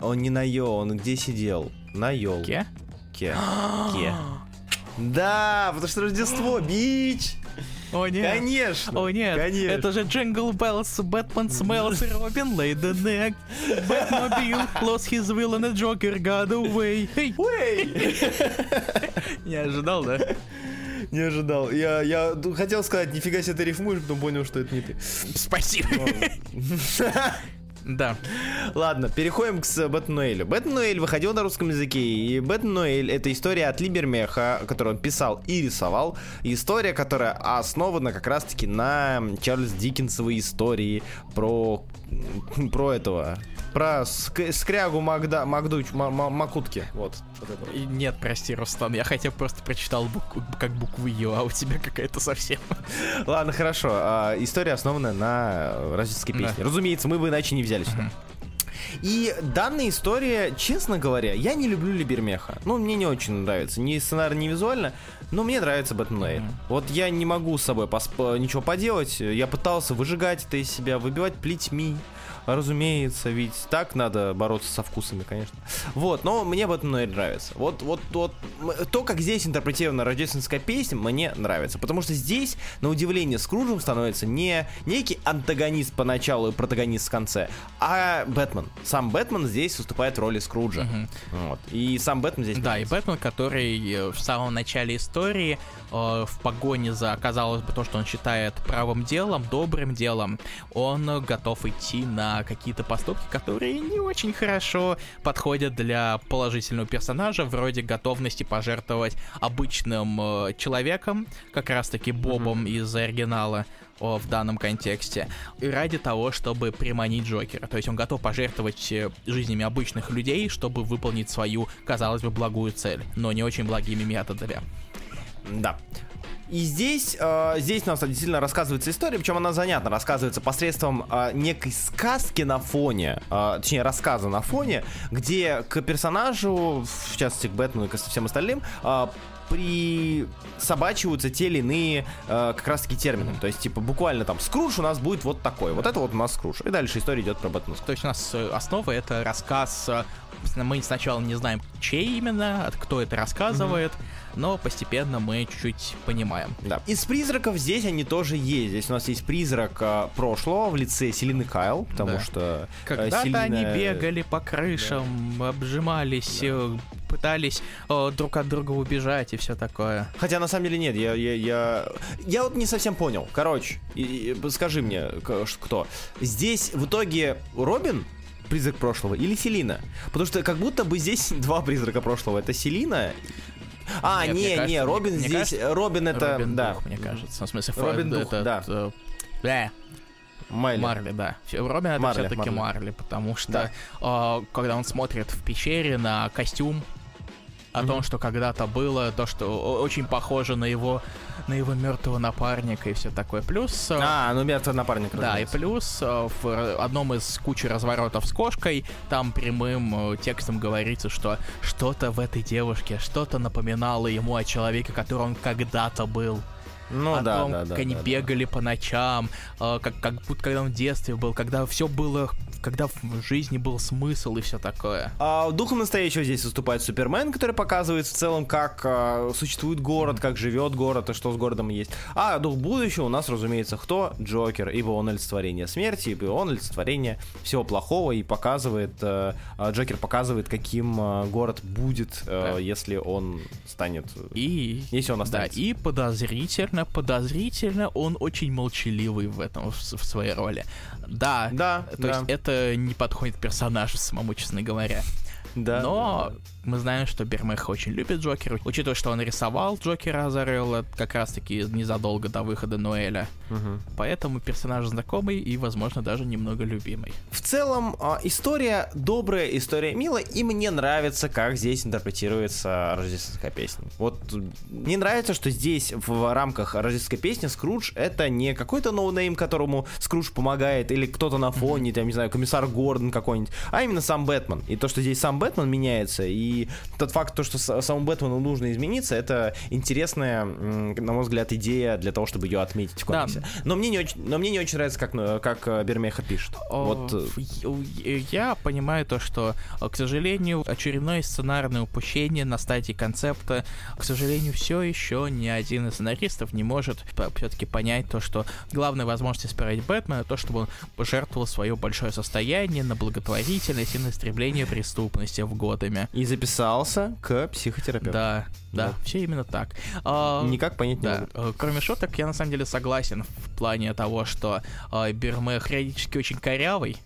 Он не наел, он где сидел? На елке. Ке? Ке. Да, потому что Рождество, bitch! О нет. Конечно. О нет. Конечно. Это же Jingle Bells, Batman Smells и Robin laid an egg. Batmobile lost his will and the Joker got away. Hey. Не ожидал, да? Не ожидал. Я, я хотел сказать, нифига себе ты рифмуешь, потом понял, что это не ты. Спасибо. Да. Ладно, переходим к Бэтнуэлю. Бэтнуэль выходил на русском языке, и Бэтнуэль — это история от Либермеха, которую он писал и рисовал. История, которая основана как раз-таки на Чарльз Диккенсовой истории про, про этого, про ск- скрягу Магда, Магдуч, Макутки. Вот. вот это. Нет, прости, Рустам, я хотя бы просто прочитал букву, как букву Ю, а у тебя какая-то совсем. Ладно, хорошо. А, история основана на рождественской песне. Да. Разумеется, мы бы иначе не взяли сюда. И данная история, честно говоря, я не люблю Либермеха. Ну, мне не очень нравится. Ни сценарий, ни визуально. Но мне нравится Бэтмен Нейт. Mm-hmm. Вот я не могу с собой посп- ничего поделать. Я пытался выжигать это из себя, выбивать плетьми разумеется, ведь так надо бороться со вкусами, конечно. Вот, но мне в этом нравится. Вот, вот, вот, то, как здесь интерпретирована рождественская песня, мне нравится. Потому что здесь, на удивление, Скруджем становится не некий антагонист поначалу и протагонист в конце, а Бэтмен. Сам Бэтмен здесь выступает в роли Скруджа. Угу. Вот. И сам Бэтмен здесь... Да, и Бэтмен, который э, в самом начале истории э, в погоне за, казалось бы, то, что он считает правым делом, добрым делом, он готов идти на какие-то поступки, которые не очень хорошо подходят для положительного персонажа, вроде готовности пожертвовать обычным э, человеком, как раз-таки Бобом mm-hmm. из оригинала, в данном контексте, ради того, чтобы приманить Джокера. То есть он готов пожертвовать э, жизнями обычных людей, чтобы выполнить свою, казалось бы, благую цель, но не очень благими методами. Да. И здесь, э, здесь у нас действительно рассказывается история, причем она занятно рассказывается посредством э, некой сказки на фоне, э, точнее рассказа на фоне, где к персонажу, в частности к Бэтмену и ко всем остальным, э, присобачиваются те или иные э, как раз таки термины. То есть, типа, буквально там, Скрудж у нас будет вот такой. Вот это вот у нас Скрудж. И дальше история идет про Бэтмена. То есть у нас э, основа это рассказ э, мы сначала не знаем, чей именно, кто это рассказывает, mm-hmm. но постепенно мы чуть-чуть понимаем. Да. Из призраков здесь они тоже есть. Здесь у нас есть призрак э, прошлого в лице Селины Кайл, потому да. что... Э, Когда-то Селина... они бегали по крышам, да. обжимались, да. Э, пытались э, друг от друга убежать и все такое. Хотя на самом деле нет, я, я, я, я вот не совсем понял. Короче, и, и, скажи мне, кто? Здесь в итоге Робин призрак прошлого или Селина? Потому что как будто бы здесь два призрака прошлого. Это Селина а, Нет, не, кажется, не, Робин мне, здесь, кажется, Робин это, Робин да. Дух, мне кажется, в смысле, Робин Дух, это, да. Э, Марли. Марли, да. Робин это все-таки Марли. Марли, потому что да. э, когда он смотрит в пещере на костюм о mm-hmm. том, что когда-то было, то, что очень похоже на его на его мертвого напарника и все такое. Плюс... Э, а, ну мертвый напарник. Да, и плюс э, в одном из кучи разворотов с кошкой там прямым э, текстом говорится, что что-то в этой девушке, что-то напоминало ему о человеке, который он когда-то был. Ну о да, том, да, как да, они да, бегали да. по ночам, как, как будто когда он в детстве был, когда все было когда в жизни был смысл и все такое. А, духом настоящего здесь выступает Супермен, который показывает в целом, как а, существует город, как живет город и что с городом есть. А дух будущего у нас, разумеется, кто? Джокер, ибо он олицетворение смерти, ибо он олицетворение всего плохого и показывает, а, а Джокер показывает, каким а, город будет, а, да. если он станет, и, если он останется. Да, и подозрительно, подозрительно он очень молчаливый в этом, в, в своей роли. Да, да, то да. есть это не подходит персонажу самому, честно говоря. Да. Но мы знаем, что Бермех очень любит Джокера. Учитывая, что он рисовал Джокера Азарелла как раз-таки незадолго до выхода Ноэля. Угу. Поэтому персонаж знакомый и, возможно, даже немного любимый. В целом, а, история добрая, история милая, и мне нравится, как здесь интерпретируется рождественская песня. Вот мне нравится, что здесь в рамках рождественской песни Скрудж это не какой-то no name, которому Скрудж помогает, или кто-то на фоне, там, не знаю, комиссар Гордон какой-нибудь, а именно сам Бэтмен. И то, что здесь сам Бэтмен меняется, и тот факт, то, что самому Бэтмену нужно измениться, это интересная, на мой взгляд, идея для того, чтобы ее отметить в комиксе. Да. Но мне не очень, но мне не очень нравится, как, ну, как э, Бермехо пишет. О, вот. Э, я понимаю то, что, к сожалению, очередное сценарное упущение на стадии концепта, к сожалению, все еще ни один из сценаристов не может все-таки понять то, что главная возможность исправить Бэтмена то, чтобы он пожертвовал свое большое состояние на благотворительность и на истребление преступности в Готэме. И записался к психотерапевту. Да, да, да, все именно так. А, Никак понять да. не могут. Э, кроме шуток, я на самом деле согласен в плане того, что э, Берме периодически очень корявый,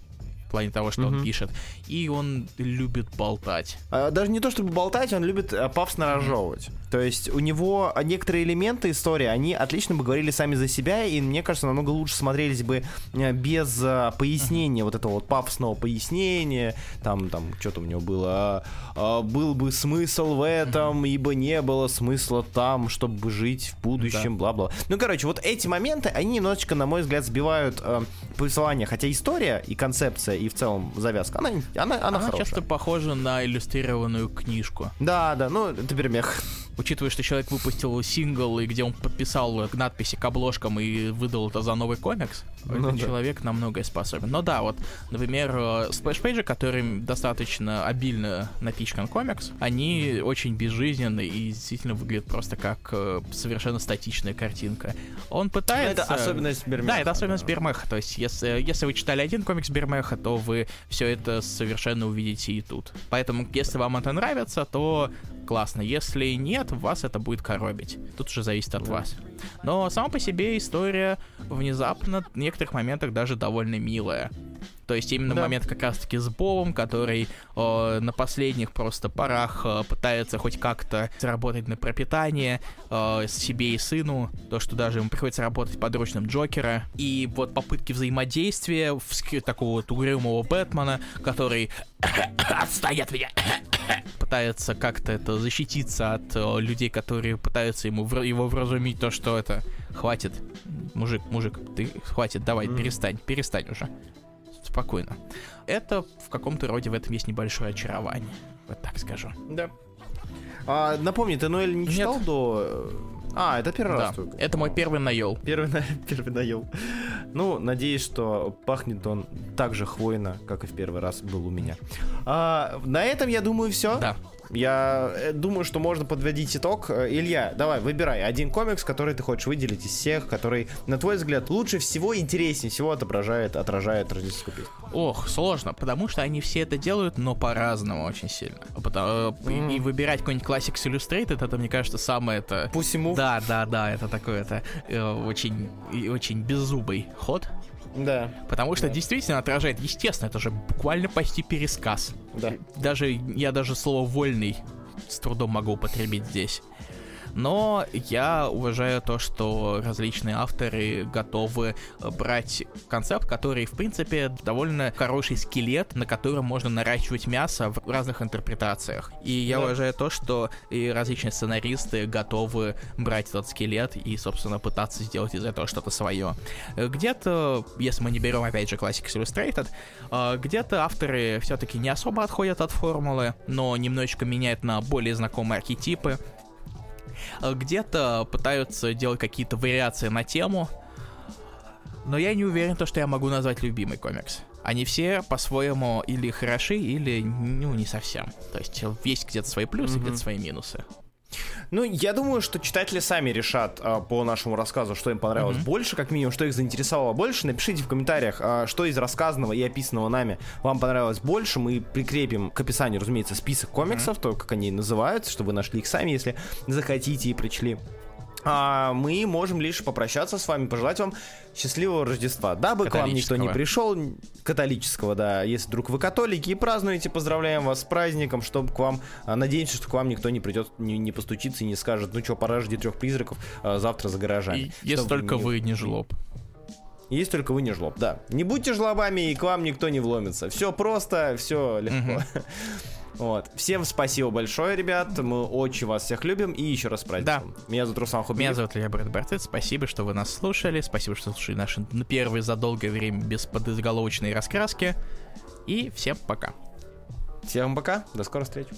плане того, что угу. он пишет. И он любит болтать. А, даже не то чтобы болтать, он любит а, пафосно разжевывать. То есть у него некоторые элементы истории, они отлично бы говорили сами за себя, и мне кажется, намного лучше смотрелись бы э, без а, пояснения, вот этого вот пафосного пояснения, там, там, что-то у него было, а, а, был бы смысл в этом, ибо не было смысла там, чтобы жить в будущем, бла-бла. Да. Ну, короче, вот эти моменты, они немножечко, на мой взгляд, сбивают э, повествование, хотя история и концепция, и в целом завязка, она, она, она, Она хорошая. часто похожа на иллюстрированную книжку. Да, да, ну, это Бермехо. Учитывая, что человек выпустил сингл, и где он подписал надписи к обложкам и выдал это за новый комикс, Ну этот да. человек на многое способен. Но да, вот, например, э, splash page и, которым достаточно обильно напичкан комикс, они очень безжизненны и действительно выглядят просто как э, совершенно статичная картинка. Он пытается... Это особенность Бермеха. Да, это особенность Бермеха. То есть, если, если вы читали один комикс Бермеха, то вы все это совершенно увидите и тут. Поэтому, если вам это нравится, то классно. Если нет, вас это будет коробить. Тут уже зависит от вас. Но сама по себе история внезапно в некоторых моментах даже довольно милая. То есть именно Да. момент как раз-таки с Бобом, который э, на последних просто порах э, пытается хоть как-то заработать на пропитание э, себе и сыну, то, что даже ему приходится работать подручным Джокера, и вот попытки взаимодействия в такого вот угрюмого Бэтмена, который отстань от меня, пытается как-то это защититься от э, людей, которые пытаются ему вр- его вразумить то, что это хватит, мужик, мужик, ты хватит, давай, Мгм. перестань, перестань уже. Спокойно. Это в каком-то роде в этом есть небольшое очарование. Вот так скажу. Да. А, напомни, ты Ноэль не Нет. читал до... А, это первый Да, раз только. это мой первый наел. Первый, на... первый наел. Ну, надеюсь, что пахнет он так же хвойно, как и в первый раз был у меня. А, на этом, я думаю, все. Да. Я э, думаю, что можно подводить итог. Э, Илья, давай, выбирай один комикс, который ты хочешь выделить из всех, который, на твой взгляд, лучше всего, интереснее всего отображает, отражает рождественскую песню. Ох, сложно, потому что они все это делают, но по-разному очень сильно. Потому- э, и-. И выбирать какой-нибудь Classics Illustrated, это, мне кажется, самое это... Пусть ему... Да, да, да, это такой это э, очень, и очень беззубый ход. Да, Потому что Да. действительно отражает, естественно, это же буквально почти пересказ. да. Даже я даже слово вольный с трудом могу употребить здесь. Но я уважаю то, что различные авторы готовы э, брать концепт, который, в принципе, довольно хороший скелет, на котором можно наращивать мясо в разных интерпретациях. И я Да. уважаю то, что и различные сценаристы готовы брать этот скелет и, собственно, пытаться сделать из этого что-то свое. Э, Где-то, если мы не берем, опять же, Classics Illustrated, э, где-то авторы все-таки не особо отходят от формулы, но немножечко меняют на более знакомые архетипы. Э, Где-то пытаются делать какие-то вариации на тему, но я не уверен, то, что я могу назвать любимый комикс. Они все по-своему или хороши, или ну не совсем. То есть э, есть где-то свои плюсы, Мгм. где-то свои минусы. Ну, я думаю, что читатели сами решат а, по нашему рассказу, что им понравилось Мгм. больше, как минимум, что их заинтересовало больше. Напишите в комментариях, а, что из рассказанного и описанного нами вам понравилось больше. Мы прикрепим к описанию, разумеется, список комиксов, то, как они называются, чтобы вы нашли их сами, если захотите и прочли. А мы можем лишь попрощаться с вами, пожелать вам счастливого Рождества. Дабы к вам никто не пришел, католического, да. Если вдруг вы католики и празднуете, поздравляем вас с праздником, чтобы к вам, а, надеемся, что к вам никто не придет, не, не постучится и не скажет, ну что, пора жди трех призраков а, завтра за гаражами. И если только не- вы не жлоб. Есть только вы не жлоб, да. Не будьте жлобами, и к вам никто не вломится. Все просто, все легко. Вот. Всем спасибо большое, ребят. Мы очень вас всех любим. И еще раз праздником. Меня зовут Руслан Хубиев. Меня зовут Илья Брэд Бартет. Спасибо, что вы нас слушали. Спасибо, что слушали наши первые за долгое время без подизголовочной раскраски. И всем пока. Всем пока. До скорой встречи.